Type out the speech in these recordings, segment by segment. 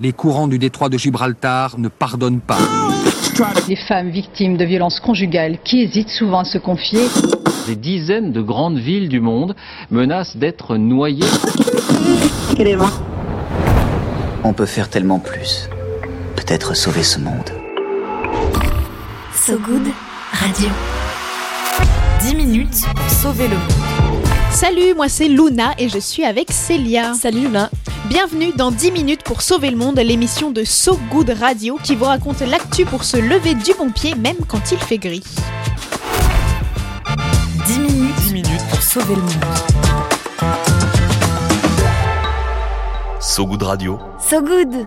Les courants du détroit de Gibraltar ne pardonnent pas. Les femmes victimes de violences conjugales qui hésitent souvent à se confier. Des dizaines de grandes villes du monde menacent d'être noyées. On peut faire tellement plus. Peut-être sauver ce monde. So Good Radio. 10 minutes pour sauver le monde. Salut, moi c'est Luna et je suis avec Célia. Salut Luna. Bienvenue dans 10 minutes pour sauver le monde, l'émission de So Good Radio qui vous raconte l'actu pour se lever du bon pied même quand il fait gris. 10 minutes, 10 minutes pour sauver le monde. So Good Radio. So Good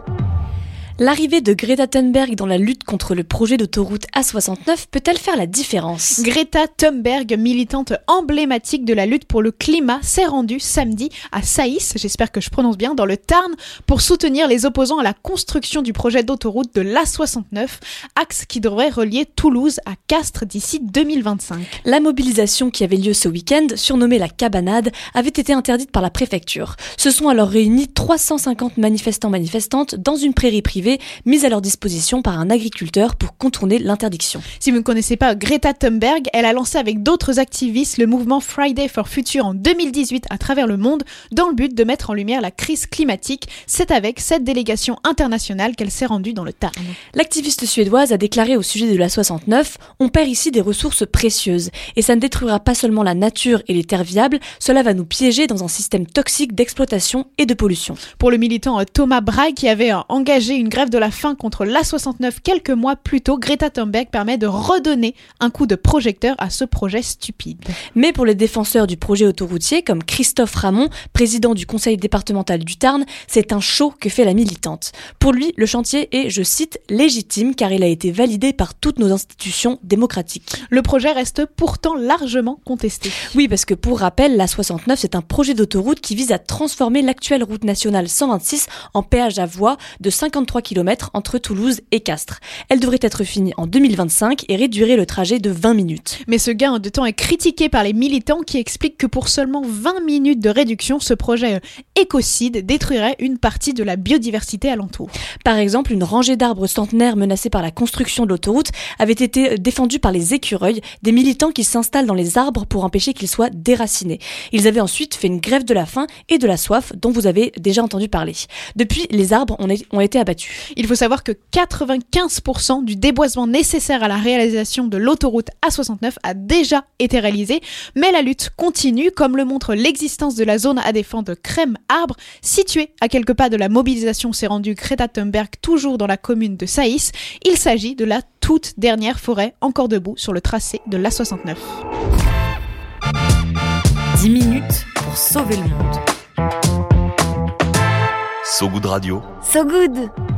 L'arrivée de Greta Thunberg dans la lutte contre le projet d'autoroute A69 peut-elle faire la différence? Greta Thunberg, militante emblématique de la lutte pour le climat, s'est rendue samedi à Saïs, j'espère que je prononce bien, dans le Tarn, pour soutenir les opposants à la construction du projet d'autoroute de l'A69, axe qui devrait relier Toulouse à Castres d'ici 2025. La mobilisation qui avait lieu ce week-end, surnommée la cabanade, avait été interdite par la préfecture. Se sont alors réunis 350 manifestants-manifestantes dans une prairie privée mise à leur disposition par un agriculteur pour contourner l'interdiction. Si vous ne connaissez pas Greta Thunberg, elle a lancé avec d'autres activistes le mouvement Friday for Future en 2018 à travers le monde dans le but de mettre en lumière la crise climatique. C'est avec cette délégation internationale qu'elle s'est rendue dans le Tarn. L'activiste suédoise a déclaré au sujet de la 69 On perd ici des ressources précieuses et ça ne détruira pas seulement la nature et les terres viables, cela va nous piéger dans un système toxique d'exploitation et de pollution. Pour le militant Thomas Braille qui avait engagé une grève de la faim contre l'A69 quelques mois plus tôt, Greta Thunberg permet de redonner un coup de projecteur à ce projet stupide. Mais pour les défenseurs du projet autoroutier, comme Christophe Ramon, président du conseil départemental du Tarn, c'est un show que fait la militante. Pour lui, le chantier est, je cite, légitime car il a été validé par toutes nos institutions démocratiques. Le projet reste pourtant largement contesté. Oui, parce que pour rappel, l'A69, c'est un projet d'autoroute qui vise à transformer l'actuelle route nationale 126 en péage à voie de 53 km entre Toulouse et Castres. Elle devrait être finie en 2025 et réduirait le trajet de 20 minutes. Mais ce gain de temps est critiqué par les militants qui expliquent que pour seulement 20 minutes de réduction, ce projet écocide détruirait une partie de la biodiversité alentour. Par exemple, une rangée d'arbres centenaires menacés par la construction de l'autoroute avait été défendue par les écureuils, des militants qui s'installent dans les arbres pour empêcher qu'ils soient déracinés. Ils avaient ensuite fait une grève de la faim et de la soif dont vous avez déjà entendu parler. Depuis, les arbres ont été abattus. Il faut savoir que 95% du déboisement nécessaire à la réalisation de l'autoroute A69 a déjà été réalisé, mais la lutte continue, comme le montre l'existence de la zone à défendre de Crème-Arbre, située à quelques pas de la mobilisation s'est rendue Greta Thunberg, toujours dans la commune de Saïs. Il s'agit de la toute dernière forêt encore debout sur le tracé de l'A69. 10 minutes pour sauver le monde. So Good Radio. So Good